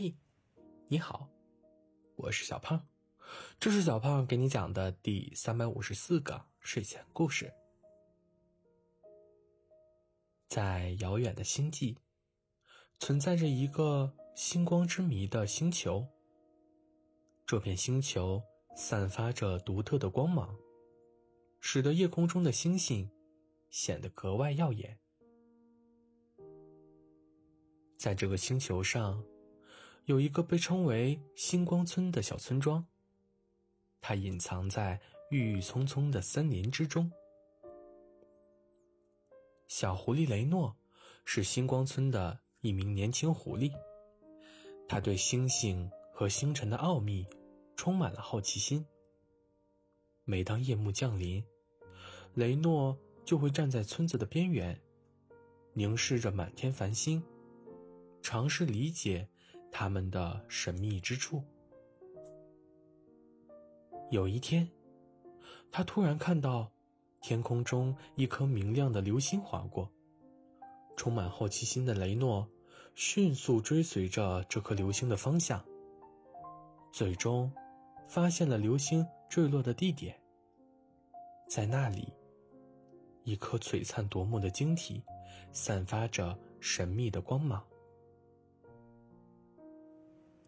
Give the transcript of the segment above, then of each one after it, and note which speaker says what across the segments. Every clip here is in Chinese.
Speaker 1: 嘿，你好，我是小胖，这是小胖给你讲的第三百五十四个睡前故事。在遥远的星际，存在着一个星光之谜的星球。这片星球散发着独特的光芒，使得夜空中的星星显得格外耀眼。在这个星球上。有一个被称为星光村的小村庄，它隐藏在郁郁葱葱的森林之中。小狐狸雷诺是星光村的一名年轻狐狸，他对星星和星辰的奥秘充满了好奇心。每当夜幕降临，雷诺就会站在村子的边缘，凝视着满天繁星，尝试理解。他们的神秘之处。有一天，他突然看到天空中一颗明亮的流星划过。充满好奇心的雷诺迅速追随着这颗流星的方向，最终发现了流星坠落的地点。在那里，一颗璀璨夺目的晶体散发着神秘的光芒。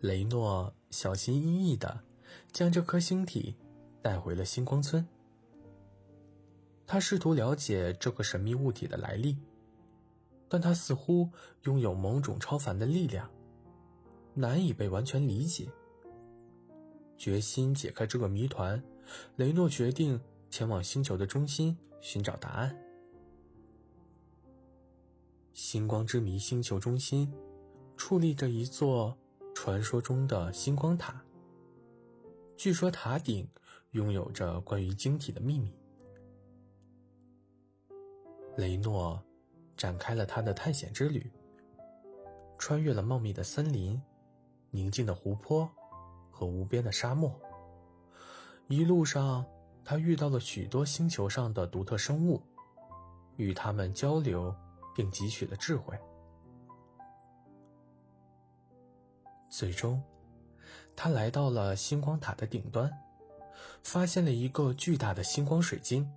Speaker 1: 雷诺小心翼翼地将这颗星体带回了星光村。他试图了解这个神秘物体的来历，但它似乎拥有某种超凡的力量，难以被完全理解。决心解开这个谜团，雷诺决定前往星球的中心寻找答案。星光之谜星球中心矗立着一座。传说中的星光塔，据说塔顶拥有着关于晶体的秘密。雷诺展开了他的探险之旅，穿越了茂密的森林、宁静的湖泊和无边的沙漠。一路上，他遇到了许多星球上的独特生物，与他们交流并汲取了智慧。最终，他来到了星光塔的顶端，发现了一个巨大的星光水晶。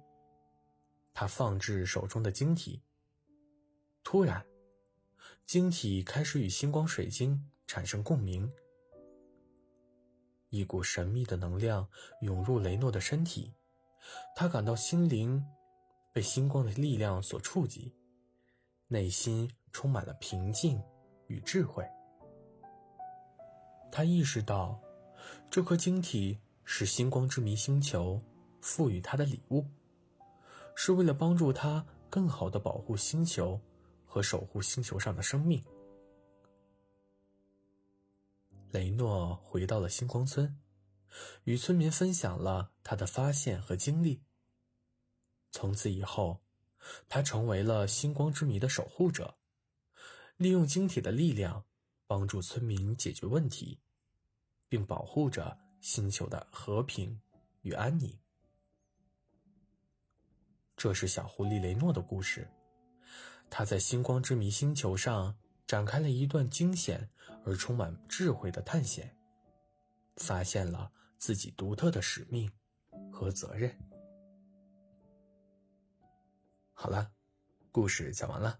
Speaker 1: 他放置手中的晶体，突然，晶体开始与星光水晶产生共鸣，一股神秘的能量涌入雷诺的身体，他感到心灵被星光的力量所触及，内心充满了平静与智慧。他意识到，这颗晶体是星光之谜星球赋予他的礼物，是为了帮助他更好的保护星球和守护星球上的生命。雷诺回到了星光村，与村民分享了他的发现和经历。从此以后，他成为了星光之谜的守护者，利用晶体的力量。帮助村民解决问题，并保护着星球的和平与安宁。这是小狐狸雷诺的故事。他在星光之谜星球上展开了一段惊险而充满智慧的探险，发现了自己独特的使命和责任。好了，故事讲完了。